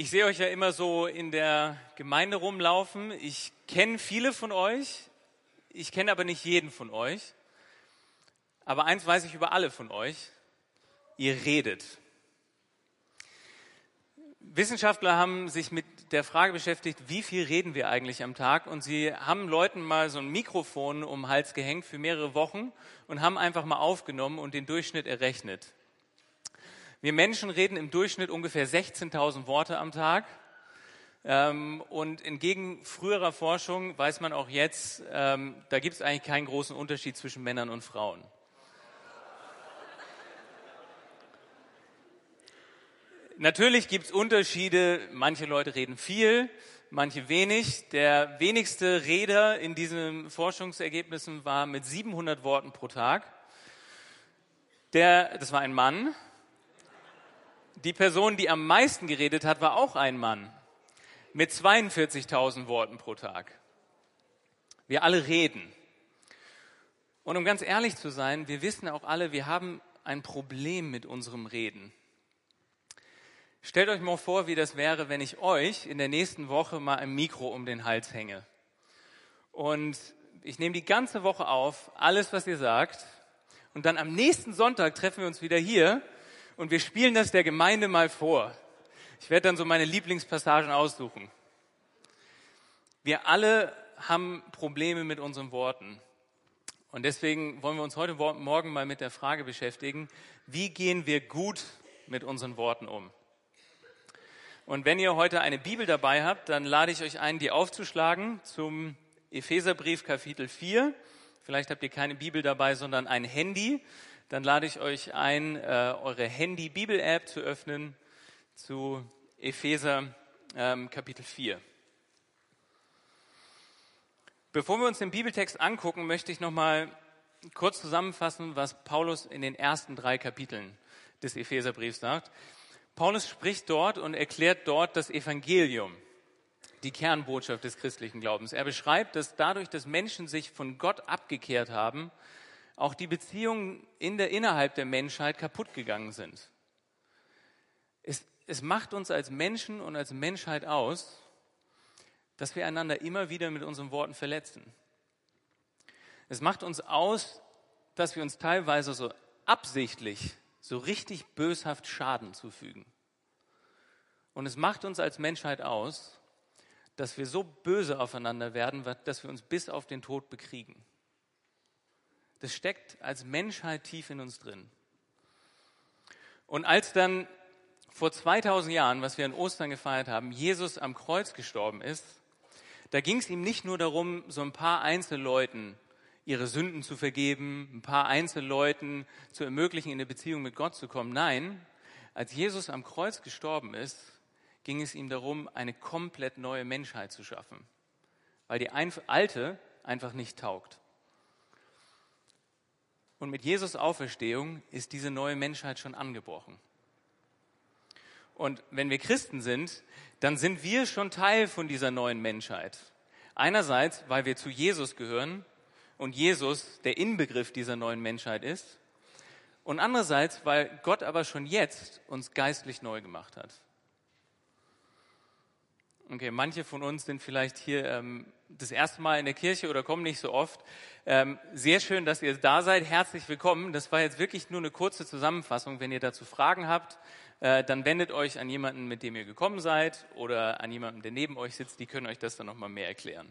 Ich sehe euch ja immer so in der Gemeinde rumlaufen. Ich kenne viele von euch, ich kenne aber nicht jeden von euch. Aber eins weiß ich über alle von euch, ihr redet. Wissenschaftler haben sich mit der Frage beschäftigt, wie viel reden wir eigentlich am Tag? Und sie haben Leuten mal so ein Mikrofon um den Hals gehängt für mehrere Wochen und haben einfach mal aufgenommen und den Durchschnitt errechnet. Wir Menschen reden im Durchschnitt ungefähr 16.000 Worte am Tag. Ähm, und entgegen früherer Forschung weiß man auch jetzt, ähm, da gibt es eigentlich keinen großen Unterschied zwischen Männern und Frauen. Natürlich gibt es Unterschiede. Manche Leute reden viel, manche wenig. Der wenigste Reder in diesen Forschungsergebnissen war mit 700 Worten pro Tag. Der, das war ein Mann. Die Person, die am meisten geredet hat, war auch ein Mann mit 42.000 Worten pro Tag. Wir alle reden. Und um ganz ehrlich zu sein, wir wissen auch alle, wir haben ein Problem mit unserem Reden. Stellt euch mal vor, wie das wäre, wenn ich euch in der nächsten Woche mal ein Mikro um den Hals hänge. Und ich nehme die ganze Woche auf, alles, was ihr sagt. Und dann am nächsten Sonntag treffen wir uns wieder hier und wir spielen das der Gemeinde mal vor. Ich werde dann so meine Lieblingspassagen aussuchen. Wir alle haben Probleme mit unseren Worten. Und deswegen wollen wir uns heute Morgen mal mit der Frage beschäftigen, wie gehen wir gut mit unseren Worten um? Und wenn ihr heute eine Bibel dabei habt, dann lade ich euch ein, die aufzuschlagen zum Epheserbrief Kapitel 4. Vielleicht habt ihr keine Bibel dabei, sondern ein Handy. Dann lade ich euch ein, äh, eure Handy-Bibel-App zu öffnen zu Epheser ähm, Kapitel 4. Bevor wir uns den Bibeltext angucken, möchte ich noch mal kurz zusammenfassen, was Paulus in den ersten drei Kapiteln des Epheserbriefs sagt. Paulus spricht dort und erklärt dort das Evangelium, die Kernbotschaft des christlichen Glaubens. Er beschreibt, dass dadurch, dass Menschen sich von Gott abgekehrt haben, auch die Beziehungen in der, innerhalb der Menschheit kaputt gegangen sind. Es, es macht uns als Menschen und als Menschheit aus, dass wir einander immer wieder mit unseren Worten verletzen. Es macht uns aus, dass wir uns teilweise so absichtlich so richtig böshaft Schaden zufügen. Und es macht uns als Menschheit aus, dass wir so böse aufeinander werden, dass wir uns bis auf den Tod bekriegen. Das steckt als Menschheit tief in uns drin. Und als dann vor 2000 Jahren, was wir an Ostern gefeiert haben, Jesus am Kreuz gestorben ist, da ging es ihm nicht nur darum, so ein paar Einzelleuten ihre Sünden zu vergeben, ein paar Einzelleuten zu ermöglichen, in eine Beziehung mit Gott zu kommen. Nein, als Jesus am Kreuz gestorben ist, ging es ihm darum, eine komplett neue Menschheit zu schaffen, weil die alte einfach nicht taugt. Und mit Jesus Auferstehung ist diese neue Menschheit schon angebrochen. Und wenn wir Christen sind, dann sind wir schon Teil von dieser neuen Menschheit. Einerseits, weil wir zu Jesus gehören und Jesus der Inbegriff dieser neuen Menschheit ist. Und andererseits, weil Gott aber schon jetzt uns geistlich neu gemacht hat. Okay, manche von uns sind vielleicht hier ähm, das erste Mal in der Kirche oder kommen nicht so oft. Ähm, sehr schön, dass ihr da seid. Herzlich willkommen. Das war jetzt wirklich nur eine kurze Zusammenfassung. Wenn ihr dazu Fragen habt, äh, dann wendet euch an jemanden, mit dem ihr gekommen seid oder an jemanden, der neben euch sitzt. Die können euch das dann nochmal mehr erklären.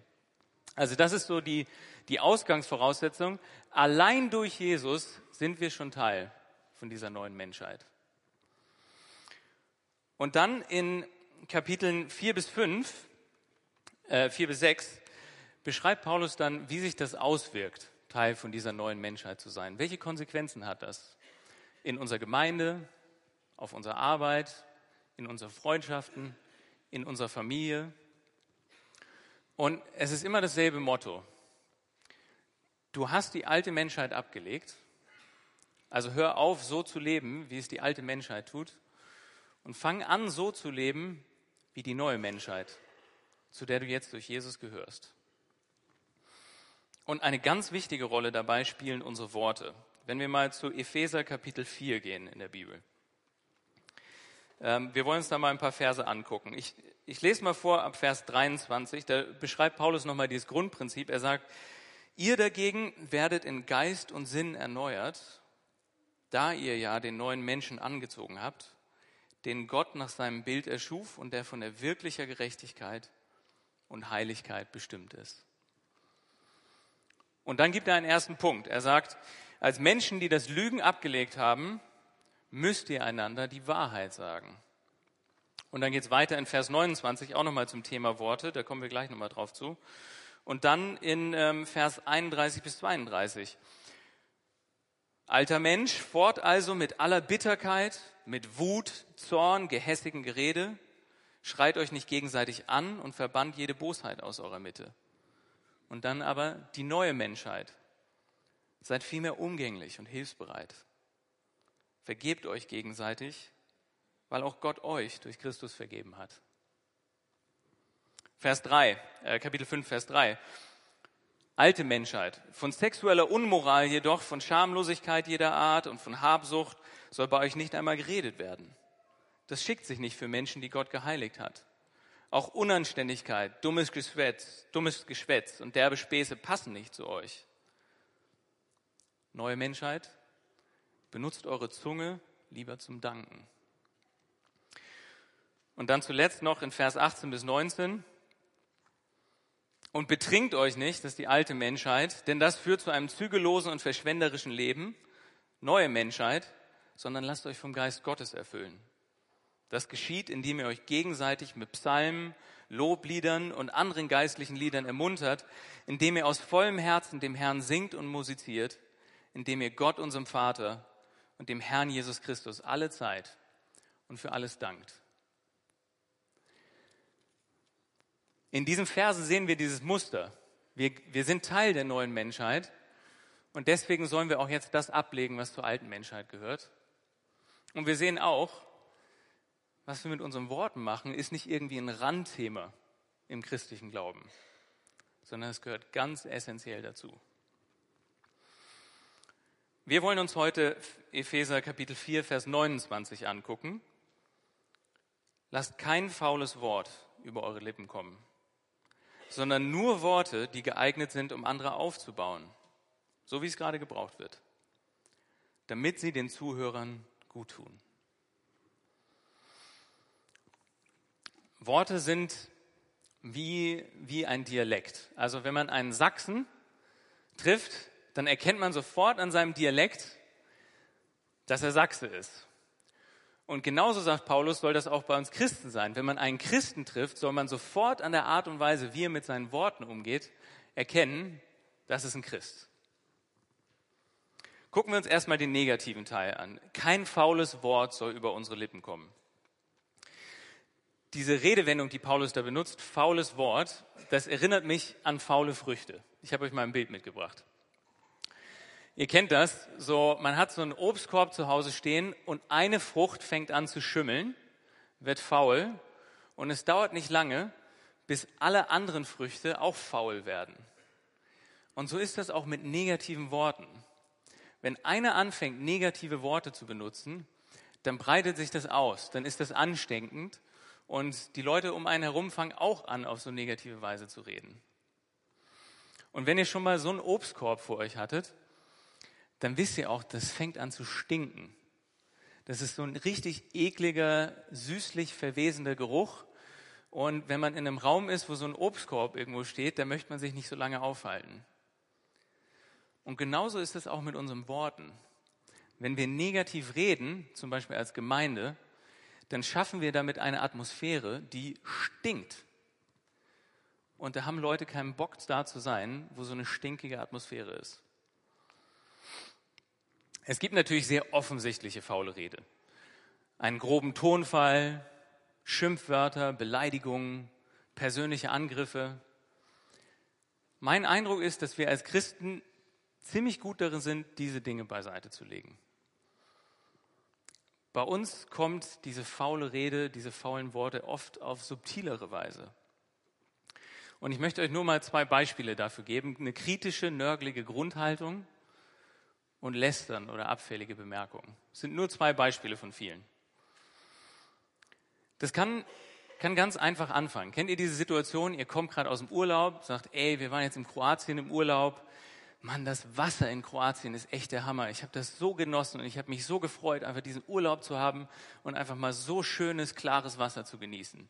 Also das ist so die, die Ausgangsvoraussetzung. Allein durch Jesus sind wir schon Teil von dieser neuen Menschheit. Und dann in Kapiteln 4 bis 5, äh, 4 bis 6, beschreibt Paulus dann, wie sich das auswirkt, Teil von dieser neuen Menschheit zu sein. Welche Konsequenzen hat das in unserer Gemeinde, auf unserer Arbeit, in unseren Freundschaften, in unserer Familie, und es ist immer dasselbe Motto. Du hast die alte Menschheit abgelegt, also hör auf, so zu leben, wie es die alte Menschheit tut, und fang an, so zu leben, wie die neue Menschheit, zu der du jetzt durch Jesus gehörst. Und eine ganz wichtige Rolle dabei spielen unsere Worte. Wenn wir mal zu Epheser Kapitel 4 gehen in der Bibel. Ähm, wir wollen uns da mal ein paar Verse angucken. Ich, ich lese mal vor ab Vers 23, da beschreibt Paulus nochmal dieses Grundprinzip. Er sagt, ihr dagegen werdet in Geist und Sinn erneuert, da ihr ja den neuen Menschen angezogen habt, den Gott nach seinem Bild erschuf und der von der wirklicher Gerechtigkeit und Heiligkeit bestimmt ist. Und dann gibt er einen ersten Punkt. Er sagt, als Menschen, die das Lügen abgelegt haben, müsst ihr einander die Wahrheit sagen. Und dann geht es weiter in Vers 29 auch nochmal zum Thema Worte, da kommen wir gleich nochmal drauf zu. Und dann in ähm, Vers 31 bis 32. Alter Mensch, fort also mit aller Bitterkeit, mit Wut, Zorn, gehässigen Gerede, schreit euch nicht gegenseitig an und verbannt jede Bosheit aus eurer Mitte. Und dann aber die neue Menschheit. Seid vielmehr umgänglich und hilfsbereit. Vergebt euch gegenseitig, weil auch Gott euch durch Christus vergeben hat. Vers 3, äh, Kapitel 5, Vers 3. Alte Menschheit. Von sexueller Unmoral jedoch, von Schamlosigkeit jeder Art und von Habsucht soll bei euch nicht einmal geredet werden. Das schickt sich nicht für Menschen, die Gott geheiligt hat. Auch Unanständigkeit, dummes Geschwätz, dummes Geschwätz und derbe Späße passen nicht zu euch. Neue Menschheit, benutzt eure Zunge lieber zum Danken. Und dann zuletzt noch in Vers 18 bis 19. Und betrinkt euch nicht, das ist die alte Menschheit, denn das führt zu einem zügellosen und verschwenderischen Leben, neue Menschheit, sondern lasst euch vom Geist Gottes erfüllen. Das geschieht, indem ihr euch gegenseitig mit Psalmen, Lobliedern und anderen geistlichen Liedern ermuntert, indem ihr aus vollem Herzen dem Herrn singt und musiziert, indem ihr Gott, unserem Vater und dem Herrn Jesus Christus alle Zeit und für alles dankt. In diesen Versen sehen wir dieses Muster. Wir, wir sind Teil der neuen Menschheit und deswegen sollen wir auch jetzt das ablegen, was zur alten Menschheit gehört. Und wir sehen auch, was wir mit unseren Worten machen, ist nicht irgendwie ein Randthema im christlichen Glauben, sondern es gehört ganz essentiell dazu. Wir wollen uns heute Epheser Kapitel 4, Vers 29 angucken. Lasst kein faules Wort über eure Lippen kommen, sondern nur Worte, die geeignet sind, um andere aufzubauen, so wie es gerade gebraucht wird, damit sie den Zuhörern gut tun. Worte sind wie, wie ein Dialekt. Also wenn man einen Sachsen trifft, dann erkennt man sofort an seinem Dialekt, dass er Sachse ist. Und genauso sagt Paulus, soll das auch bei uns Christen sein. Wenn man einen Christen trifft, soll man sofort an der Art und Weise, wie er mit seinen Worten umgeht, erkennen, das ist ein Christ. Gucken wir uns erstmal den negativen Teil an. Kein faules Wort soll über unsere Lippen kommen diese Redewendung, die Paulus da benutzt, faules Wort, das erinnert mich an faule Früchte. Ich habe euch mal ein Bild mitgebracht. Ihr kennt das, so man hat so einen Obstkorb zu Hause stehen und eine Frucht fängt an zu schimmeln, wird faul und es dauert nicht lange, bis alle anderen Früchte auch faul werden. Und so ist das auch mit negativen Worten. Wenn einer anfängt, negative Worte zu benutzen, dann breitet sich das aus, dann ist das ansteckend und die Leute um einen herum fangen auch an, auf so negative Weise zu reden. Und wenn ihr schon mal so einen Obstkorb vor euch hattet, dann wisst ihr auch, das fängt an zu stinken. Das ist so ein richtig ekliger, süßlich verwesender Geruch. Und wenn man in einem Raum ist, wo so ein Obstkorb irgendwo steht, dann möchte man sich nicht so lange aufhalten. Und genauso ist es auch mit unseren Worten. Wenn wir negativ reden, zum Beispiel als Gemeinde, dann schaffen wir damit eine Atmosphäre, die stinkt. Und da haben Leute keinen Bock da zu sein, wo so eine stinkige Atmosphäre ist. Es gibt natürlich sehr offensichtliche faule Rede. Einen groben Tonfall, Schimpfwörter, Beleidigungen, persönliche Angriffe. Mein Eindruck ist, dass wir als Christen ziemlich gut darin sind, diese Dinge beiseite zu legen. Bei uns kommt diese faule Rede, diese faulen Worte oft auf subtilere Weise. Und ich möchte euch nur mal zwei Beispiele dafür geben. Eine kritische, nörgelige Grundhaltung und Lästern oder abfällige Bemerkungen. Das sind nur zwei Beispiele von vielen. Das kann, kann ganz einfach anfangen. Kennt ihr diese Situation? Ihr kommt gerade aus dem Urlaub, sagt, ey, wir waren jetzt in Kroatien im Urlaub. Mann, das Wasser in Kroatien ist echt der Hammer. Ich habe das so genossen und ich habe mich so gefreut, einfach diesen Urlaub zu haben und einfach mal so schönes, klares Wasser zu genießen.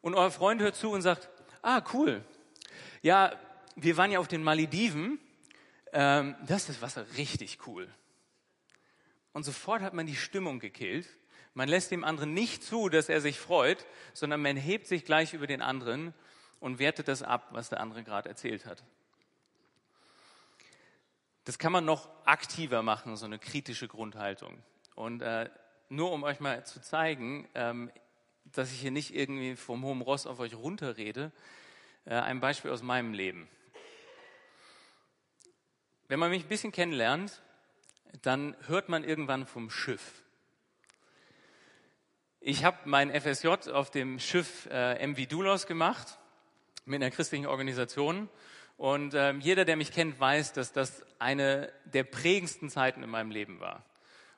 Und euer Freund hört zu und sagt, ah, cool. Ja, wir waren ja auf den Malediven. Ähm, das ist das Wasser richtig cool. Und sofort hat man die Stimmung gekillt. Man lässt dem anderen nicht zu, dass er sich freut, sondern man hebt sich gleich über den anderen und wertet das ab, was der andere gerade erzählt hat. Das kann man noch aktiver machen, so eine kritische Grundhaltung. Und äh, nur um euch mal zu zeigen, ähm, dass ich hier nicht irgendwie vom hohen Ross auf euch runterrede, äh, ein Beispiel aus meinem Leben. Wenn man mich ein bisschen kennenlernt, dann hört man irgendwann vom Schiff. Ich habe mein FSJ auf dem Schiff äh, MV Dulos gemacht, mit einer christlichen Organisation. Und ähm, jeder, der mich kennt, weiß, dass das eine der prägendsten Zeiten in meinem Leben war.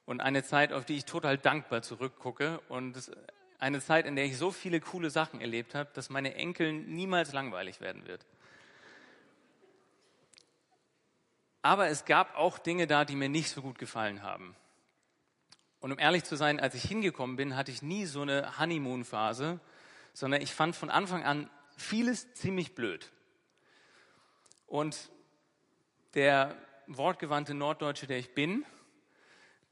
Und eine Zeit, auf die ich total dankbar zurückgucke. Und eine Zeit, in der ich so viele coole Sachen erlebt habe, dass meine Enkel niemals langweilig werden wird. Aber es gab auch Dinge da, die mir nicht so gut gefallen haben. Und um ehrlich zu sein, als ich hingekommen bin, hatte ich nie so eine Honeymoon-Phase, sondern ich fand von Anfang an vieles ziemlich blöd. Und der wortgewandte Norddeutsche, der ich bin,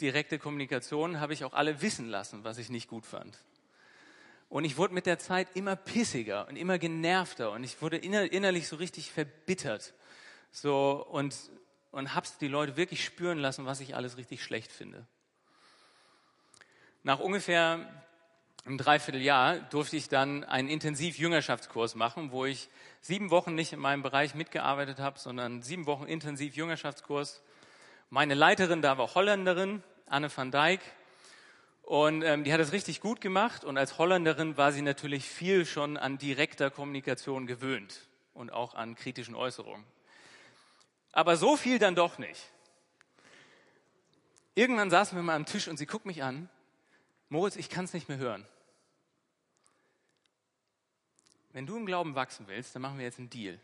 direkte Kommunikation, habe ich auch alle wissen lassen, was ich nicht gut fand. Und ich wurde mit der Zeit immer pissiger und immer genervter und ich wurde innerlich so richtig verbittert. So, und und hab's die Leute wirklich spüren lassen, was ich alles richtig schlecht finde. Nach ungefähr einem Dreivierteljahr durfte ich dann einen Intensiv-Jüngerschaftskurs machen, wo ich sieben Wochen nicht in meinem Bereich mitgearbeitet habe, sondern sieben Wochen Intensiv-Jüngerschaftskurs. Meine Leiterin da war Holländerin, Anne van Dijk. Und ähm, die hat es richtig gut gemacht. Und als Holländerin war sie natürlich viel schon an direkter Kommunikation gewöhnt und auch an kritischen Äußerungen. Aber so viel dann doch nicht. Irgendwann saßen wir mal am Tisch und sie guckt mich an. Moritz, ich kann es nicht mehr hören. Wenn du im Glauben wachsen willst, dann machen wir jetzt einen Deal.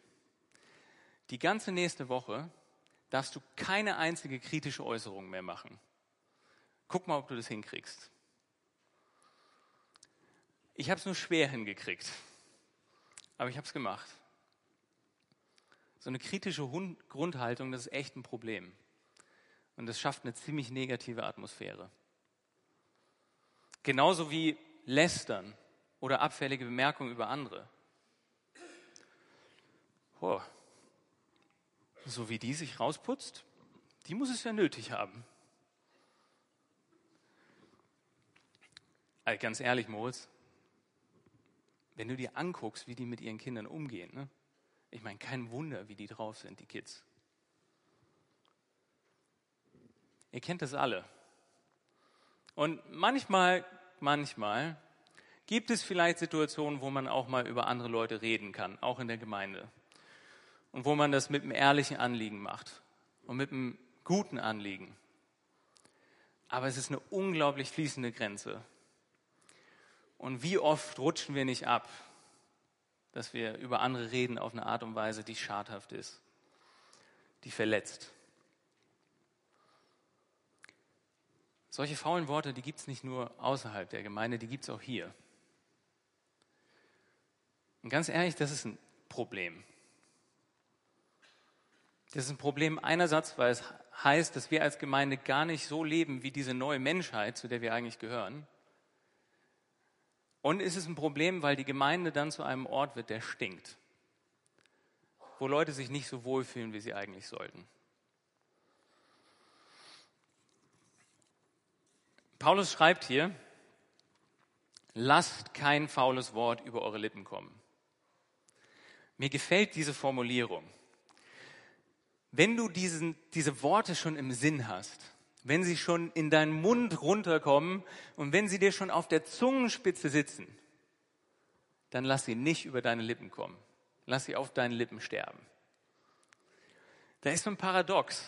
Die ganze nächste Woche darfst du keine einzige kritische Äußerung mehr machen. Guck mal, ob du das hinkriegst. Ich habe es nur schwer hingekriegt, aber ich habe es gemacht. So eine kritische Grundhaltung, das ist echt ein Problem. Und das schafft eine ziemlich negative Atmosphäre. Genauso wie Lästern oder abfällige Bemerkungen über andere. Oh, so wie die sich rausputzt, die muss es ja nötig haben. Also ganz ehrlich, Moritz, wenn du dir anguckst, wie die mit ihren Kindern umgehen, ne? Ich meine, kein Wunder, wie die drauf sind, die Kids. Ihr kennt das alle. Und manchmal, manchmal gibt es vielleicht Situationen, wo man auch mal über andere Leute reden kann, auch in der Gemeinde. Und wo man das mit einem ehrlichen Anliegen macht und mit einem guten Anliegen. Aber es ist eine unglaublich fließende Grenze. Und wie oft rutschen wir nicht ab dass wir über andere reden auf eine Art und Weise, die schadhaft ist, die verletzt. Solche faulen Worte, die gibt es nicht nur außerhalb der Gemeinde, die gibt es auch hier. Und ganz ehrlich, das ist ein Problem. Das ist ein Problem einerseits, weil es heißt, dass wir als Gemeinde gar nicht so leben wie diese neue Menschheit, zu der wir eigentlich gehören. Und ist es ein Problem, weil die Gemeinde dann zu einem Ort wird, der stinkt, wo Leute sich nicht so wohlfühlen, wie sie eigentlich sollten. Paulus schreibt hier, lasst kein faules Wort über eure Lippen kommen. Mir gefällt diese Formulierung. Wenn du diesen, diese Worte schon im Sinn hast, wenn sie schon in deinen Mund runterkommen und wenn sie dir schon auf der Zungenspitze sitzen, dann lass sie nicht über deine Lippen kommen. Lass sie auf deinen Lippen sterben. Da ist so ein Paradox.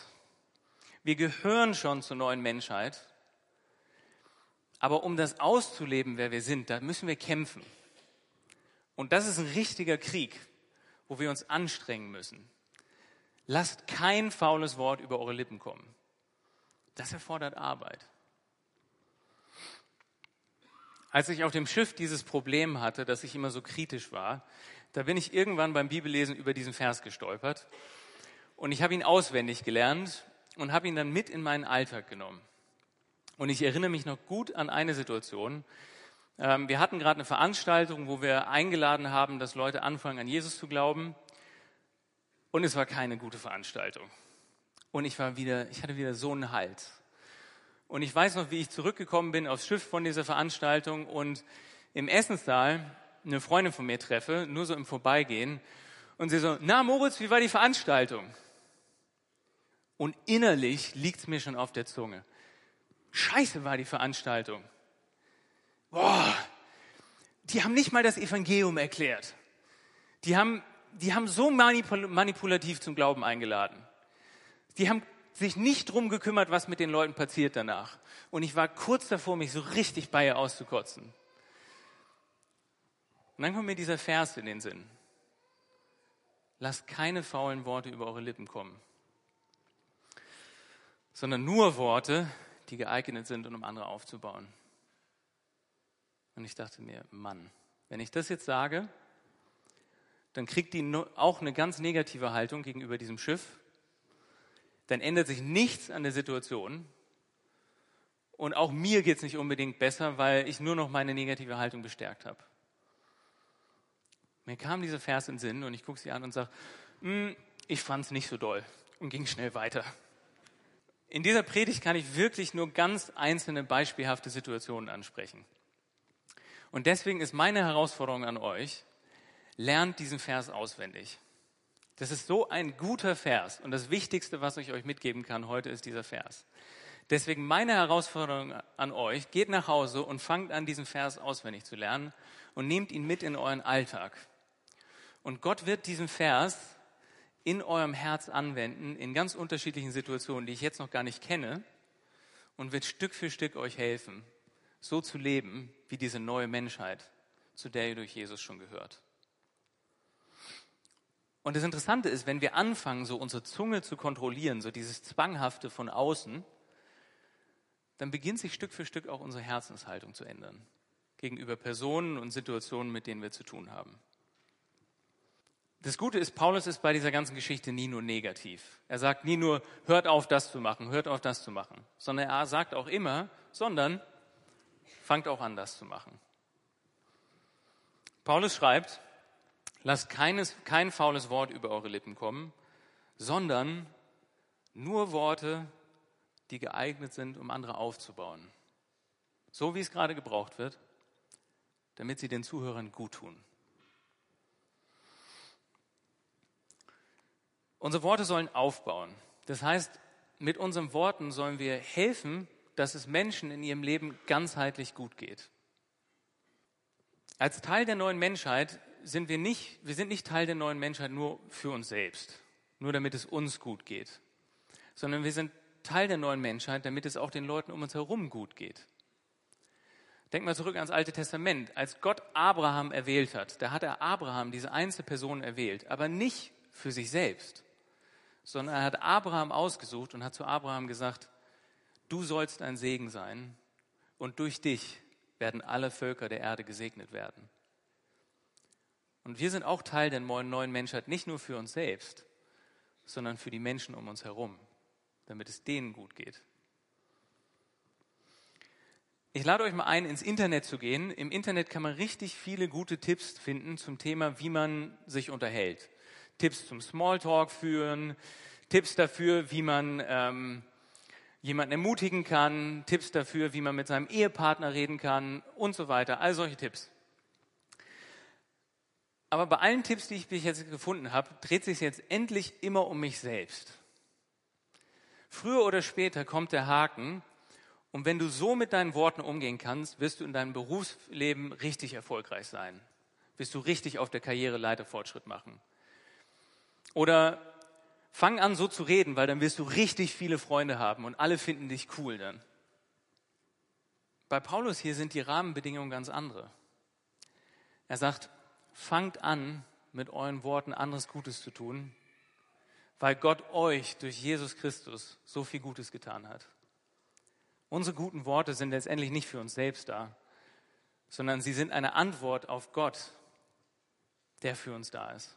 Wir gehören schon zur neuen Menschheit, Aber um das auszuleben, wer wir sind, da müssen wir kämpfen. Und das ist ein richtiger Krieg, wo wir uns anstrengen müssen. Lasst kein faules Wort über eure Lippen kommen. Das erfordert Arbeit. Als ich auf dem Schiff dieses Problem hatte, dass ich immer so kritisch war, da bin ich irgendwann beim Bibellesen über diesen Vers gestolpert. Und ich habe ihn auswendig gelernt und habe ihn dann mit in meinen Alltag genommen. Und ich erinnere mich noch gut an eine Situation. Ähm, wir hatten gerade eine Veranstaltung, wo wir eingeladen haben, dass Leute anfangen, an Jesus zu glauben. Und es war keine gute Veranstaltung. Und ich war wieder, ich hatte wieder so einen Hals. Und ich weiß noch, wie ich zurückgekommen bin aufs Schiff von dieser Veranstaltung und im Essenssaal eine Freundin von mir treffe, nur so im Vorbeigehen. Und sie so, na Moritz, wie war die Veranstaltung? Und innerlich liegt es mir schon auf der Zunge. Scheiße war die Veranstaltung. Boah, die haben nicht mal das Evangelium erklärt. Die haben, die haben so manipulativ zum Glauben eingeladen. Die haben sich nicht drum gekümmert, was mit den Leuten passiert danach. Und ich war kurz davor, mich so richtig bei ihr auszukotzen. Und dann kommt mir dieser Vers in den Sinn. Lasst keine faulen Worte über eure Lippen kommen, sondern nur Worte, die geeignet sind, um andere aufzubauen. Und ich dachte mir, Mann, wenn ich das jetzt sage, dann kriegt die auch eine ganz negative Haltung gegenüber diesem Schiff dann ändert sich nichts an der Situation. Und auch mir geht es nicht unbedingt besser, weil ich nur noch meine negative Haltung bestärkt habe. Mir kam dieser Vers in den Sinn und ich gucke sie an und sage, hm, ich fand es nicht so doll und ging schnell weiter. In dieser Predigt kann ich wirklich nur ganz einzelne beispielhafte Situationen ansprechen. Und deswegen ist meine Herausforderung an euch, lernt diesen Vers auswendig. Das ist so ein guter Vers. Und das Wichtigste, was ich euch mitgeben kann heute, ist dieser Vers. Deswegen meine Herausforderung an euch, geht nach Hause und fangt an, diesen Vers auswendig zu lernen und nehmt ihn mit in euren Alltag. Und Gott wird diesen Vers in eurem Herz anwenden, in ganz unterschiedlichen Situationen, die ich jetzt noch gar nicht kenne, und wird Stück für Stück euch helfen, so zu leben wie diese neue Menschheit, zu der ihr durch Jesus schon gehört. Und das Interessante ist, wenn wir anfangen, so unsere Zunge zu kontrollieren, so dieses Zwanghafte von außen, dann beginnt sich Stück für Stück auch unsere Herzenshaltung zu ändern gegenüber Personen und Situationen, mit denen wir zu tun haben. Das Gute ist, Paulus ist bei dieser ganzen Geschichte nie nur negativ. Er sagt nie nur, hört auf, das zu machen, hört auf, das zu machen, sondern er sagt auch immer, sondern fangt auch an, das zu machen. Paulus schreibt, Lasst keines, kein faules Wort über eure Lippen kommen, sondern nur Worte, die geeignet sind, um andere aufzubauen. So wie es gerade gebraucht wird, damit sie den Zuhörern gut tun. Unsere Worte sollen aufbauen. Das heißt, mit unseren Worten sollen wir helfen, dass es Menschen in ihrem Leben ganzheitlich gut geht. Als Teil der neuen Menschheit sind wir nicht, wir sind nicht Teil der neuen Menschheit nur für uns selbst, nur damit es uns gut geht, sondern wir sind Teil der neuen Menschheit, damit es auch den Leuten um uns herum gut geht. Denk mal zurück ans Alte Testament. Als Gott Abraham erwählt hat, da hat er Abraham, diese einzelne Person erwählt, aber nicht für sich selbst, sondern er hat Abraham ausgesucht und hat zu Abraham gesagt, du sollst ein Segen sein und durch dich werden alle Völker der Erde gesegnet werden. Und wir sind auch Teil der neuen Menschheit, nicht nur für uns selbst, sondern für die Menschen um uns herum, damit es denen gut geht. Ich lade euch mal ein, ins Internet zu gehen. Im Internet kann man richtig viele gute Tipps finden zum Thema, wie man sich unterhält. Tipps zum Smalltalk führen, Tipps dafür, wie man ähm, jemanden ermutigen kann, Tipps dafür, wie man mit seinem Ehepartner reden kann und so weiter. All solche Tipps. Aber bei allen Tipps, die ich jetzt gefunden habe, dreht sich jetzt endlich immer um mich selbst. Früher oder später kommt der Haken und wenn du so mit deinen Worten umgehen kannst, wirst du in deinem Berufsleben richtig erfolgreich sein. Wirst du richtig auf der Karriereleiter Fortschritt machen. Oder fang an so zu reden, weil dann wirst du richtig viele Freunde haben und alle finden dich cool dann. bei Paulus hier sind die Rahmenbedingungen ganz andere. Er sagt, fangt an, mit euren Worten anderes Gutes zu tun, weil Gott euch durch Jesus Christus so viel Gutes getan hat. Unsere guten Worte sind letztendlich nicht für uns selbst da, sondern sie sind eine Antwort auf Gott, der für uns da ist.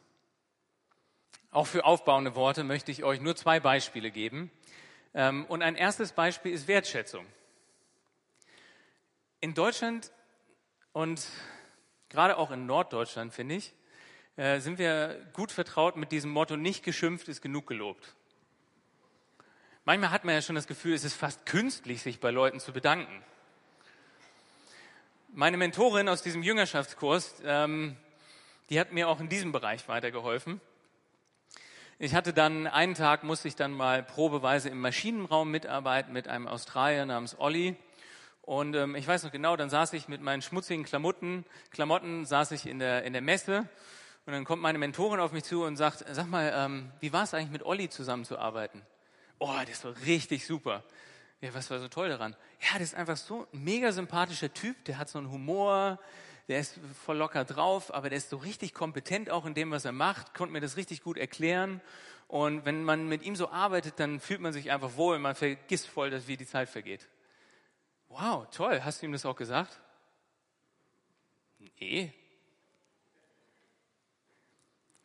Auch für aufbauende Worte möchte ich euch nur zwei Beispiele geben. Ähm, und ein erstes Beispiel ist Wertschätzung. In Deutschland und gerade auch in Norddeutschland, finde ich, äh, sind wir gut vertraut mit diesem Motto, nicht geschimpft ist genug gelobt. Manchmal hat man ja schon das Gefühl, es ist fast künstlich, sich bei Leuten zu bedanken. Meine Mentorin aus diesem Jüngerschaftskurs, ähm, die hat mir auch in diesem Bereich weitergeholfen. Ich hatte dann einen Tag, musste ich dann mal probeweise im Maschinenraum mitarbeiten mit einem Australier namens Olli. Und ähm, ich weiß noch genau, dann saß ich mit meinen schmutzigen Klamotten, Klamotten, saß ich in der, in der Messe und dann kommt meine Mentorin auf mich zu und sagt, sag mal, ähm, wie war es eigentlich mit Olli zusammenzuarbeiten? Oh, das war richtig super. Ja, was war so toll daran? Ja, das ist einfach so ein mega sympathischer Typ, der hat so einen Humor, der ist voll locker drauf, aber der ist so richtig kompetent auch in dem, was er macht, konnte mir das richtig gut erklären. Und wenn man mit ihm so arbeitet, dann fühlt man sich einfach wohl, man vergisst voll, dass wie die Zeit vergeht. Wow, toll, hast du ihm das auch gesagt? Nee,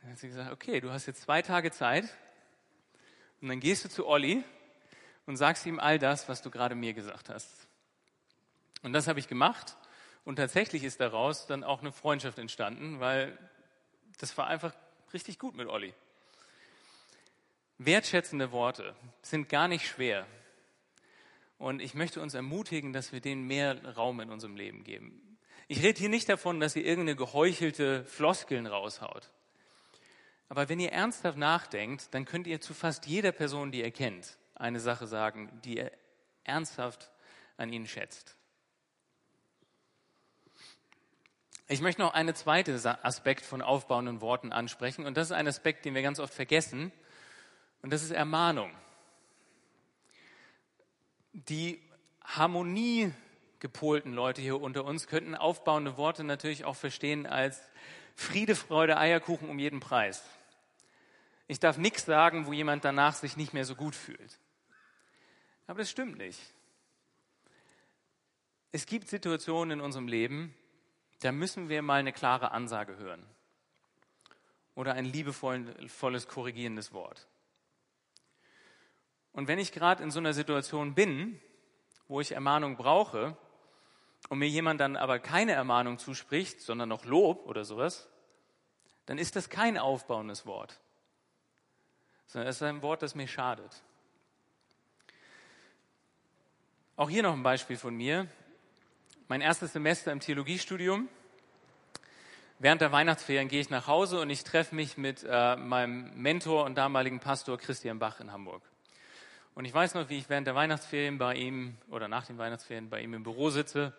dann hat sie gesagt, okay, du hast jetzt zwei Tage Zeit und dann gehst du zu Olli und sagst ihm all das, was du gerade mir gesagt hast. Und das habe ich gemacht und tatsächlich ist daraus dann auch eine Freundschaft entstanden, weil das war einfach richtig gut mit Olli. Wertschätzende Worte sind gar nicht schwer. Und ich möchte uns ermutigen, dass wir denen mehr Raum in unserem Leben geben. Ich rede hier nicht davon, dass ihr irgendeine geheuchelte Floskeln raushaut. Aber wenn ihr ernsthaft nachdenkt, dann könnt ihr zu fast jeder Person, die ihr kennt, eine Sache sagen, die ihr ernsthaft an ihnen schätzt. Ich möchte noch einen zweiten Aspekt von aufbauenden Worten ansprechen und das ist ein Aspekt, den wir ganz oft vergessen und das ist Ermahnung. Die harmoniegepolten Leute hier unter uns könnten aufbauende Worte natürlich auch verstehen als Friede, Freude, Eierkuchen um jeden Preis. Ich darf nichts sagen, wo jemand danach sich nicht mehr so gut fühlt. Aber das stimmt nicht. Es gibt Situationen in unserem Leben, da müssen wir mal eine klare Ansage hören oder ein liebevolles, korrigierendes Wort. Und wenn ich gerade in so einer Situation bin, wo ich Ermahnung brauche und mir jemand dann aber keine Ermahnung zuspricht, sondern noch Lob oder sowas, dann ist das kein aufbauendes Wort sondern es ist ein Wort, das mir schadet. Auch hier noch ein Beispiel von mir. Mein erstes Semester im Theologiestudium. Während der Weihnachtsferien gehe ich nach Hause und ich treffe mich mit äh, meinem Mentor und damaligen Pastor Christian Bach in Hamburg. Und ich weiß noch, wie ich während der Weihnachtsferien bei ihm oder nach den Weihnachtsferien bei ihm im Büro sitze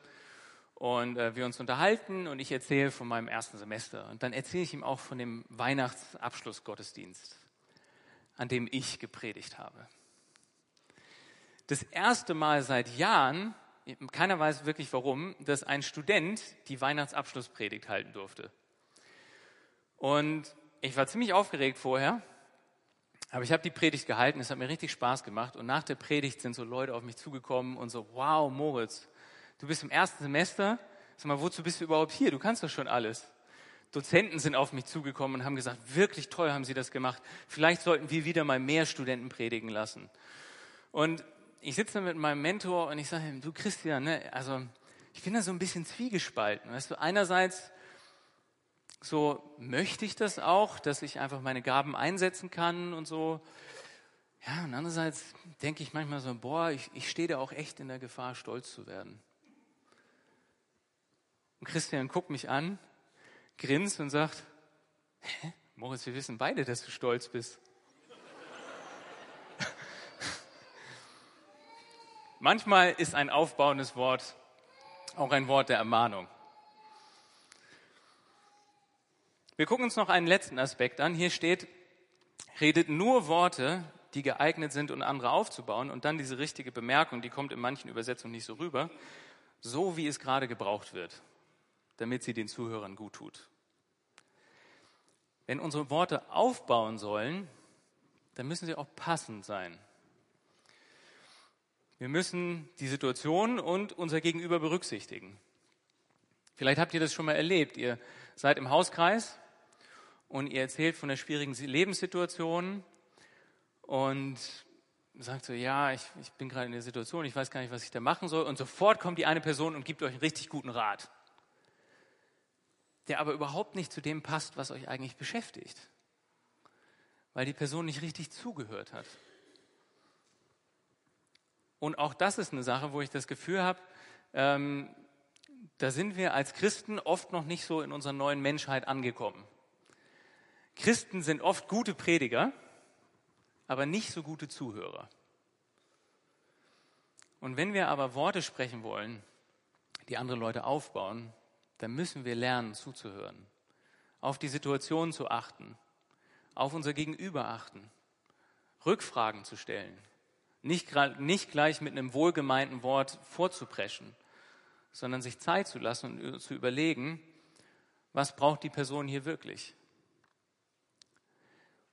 und äh, wir uns unterhalten und ich erzähle von meinem ersten Semester. Und dann erzähle ich ihm auch von dem Weihnachtsabschlussgottesdienst an dem ich gepredigt habe. Das erste Mal seit Jahren, keiner weiß wirklich warum, dass ein Student die Weihnachtsabschlusspredigt halten durfte. Und ich war ziemlich aufgeregt vorher, aber ich habe die Predigt gehalten, es hat mir richtig Spaß gemacht. Und nach der Predigt sind so Leute auf mich zugekommen und so, wow, Moritz, du bist im ersten Semester, sag mal, wozu bist du überhaupt hier? Du kannst doch schon alles. Dozenten sind auf mich zugekommen und haben gesagt, wirklich toll haben Sie das gemacht. Vielleicht sollten wir wieder mal mehr Studenten predigen lassen. Und ich sitze mit meinem Mentor und ich sage ihm, du Christian, ne, also ich bin da so ein bisschen zwiegespalten. Weißt du, einerseits so möchte ich das auch, dass ich einfach meine Gaben einsetzen kann und so. Ja, und andererseits denke ich manchmal so, boah, ich, ich stehe da auch echt in der Gefahr, stolz zu werden. Und Christian guckt mich an grinst und sagt, Hä? Moritz, wir wissen beide, dass du stolz bist. Manchmal ist ein aufbauendes Wort auch ein Wort der Ermahnung. Wir gucken uns noch einen letzten Aspekt an. Hier steht, redet nur Worte, die geeignet sind, um andere aufzubauen. Und dann diese richtige Bemerkung, die kommt in manchen Übersetzungen nicht so rüber. so wie es gerade gebraucht wird, damit sie den Zuhörern gut tut. Wenn unsere Worte aufbauen sollen, dann müssen sie auch passend sein. Wir müssen die Situation und unser Gegenüber berücksichtigen. Vielleicht habt ihr das schon mal erlebt. Ihr seid im Hauskreis und ihr erzählt von der schwierigen Lebenssituation und sagt so, ja, ich, ich bin gerade in der Situation, ich weiß gar nicht, was ich da machen soll. Und sofort kommt die eine Person und gibt euch einen richtig guten Rat, der aber überhaupt nicht zu dem passt, was euch eigentlich beschäftigt, weil die Person nicht richtig zugehört hat. Und auch das ist eine Sache, wo ich das Gefühl habe, ähm, da sind wir als Christen oft noch nicht so in unserer neuen Menschheit angekommen. Christen sind oft gute Prediger, aber nicht so gute Zuhörer. Und wenn wir aber Worte sprechen wollen, die andere Leute aufbauen, dann müssen wir lernen zuzuhören, auf die Situation zu achten, auf unser Gegenüber achten, Rückfragen zu stellen, nicht, nicht gleich mit einem wohlgemeinten Wort vorzupreschen, sondern sich Zeit zu lassen und zu überlegen, was braucht die Person hier wirklich?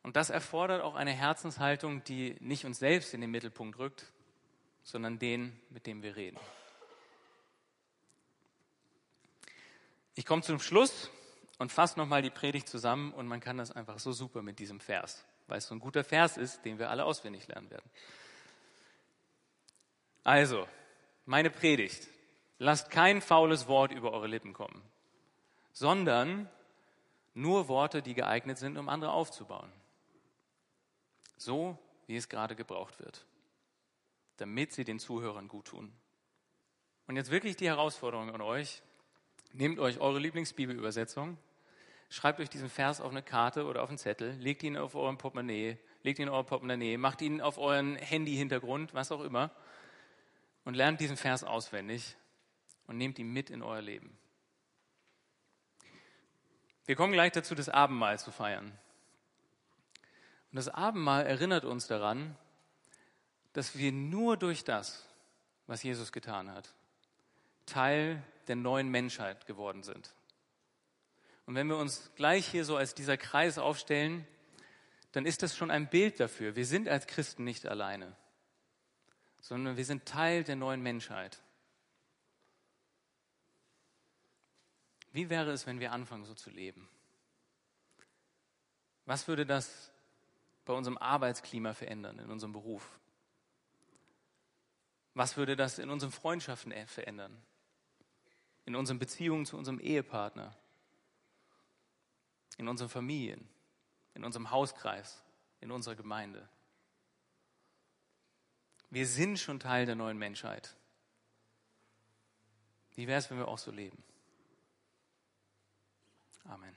Und das erfordert auch eine Herzenshaltung, die nicht uns selbst in den Mittelpunkt rückt, sondern den, mit dem wir reden. Ich komme zum Schluss und fasse nochmal die Predigt zusammen und man kann das einfach so super mit diesem Vers, weil es so ein guter Vers ist, den wir alle auswendig lernen werden. Also, meine Predigt. Lasst kein faules Wort über eure Lippen kommen, sondern nur Worte, die geeignet sind, um andere aufzubauen so wie es gerade gebraucht wird, damit sie den Zuhörern gut tun. Und jetzt wirklich die Herausforderung an euch. Nehmt euch eure Lieblingsbibelübersetzung, schreibt euch diesen Vers auf eine Karte oder auf einen Zettel, legt ihn auf euren Portemonnaie, legt ihn in euer Portemonnaie, macht ihn auf euren Handy-Hintergrund, was auch immer, und lernt diesen Vers auswendig und nehmt ihn mit in euer Leben. Wir kommen gleich dazu, das Abendmahl zu feiern. Und das Abendmahl erinnert uns daran, dass wir nur durch das, was Jesus getan hat, Teil der neuen Menschheit geworden sind. Und wenn wir uns gleich hier so als dieser Kreis aufstellen, dann ist das schon ein Bild dafür. Wir sind als Christen nicht alleine, sondern wir sind Teil der neuen Menschheit. Wie wäre es, wenn wir anfangen, so zu leben? Was würde das bei unserem Arbeitsklima verändern, in unserem Beruf? Was würde das in unseren Freundschaften verändern? In unseren Beziehungen zu unserem Ehepartner? In unseren Familien? In unserem Hauskreis? In unserer Gemeinde? Wir sind schon Teil der neuen Menschheit. Wie wäre es, wenn wir auch so leben? Amen.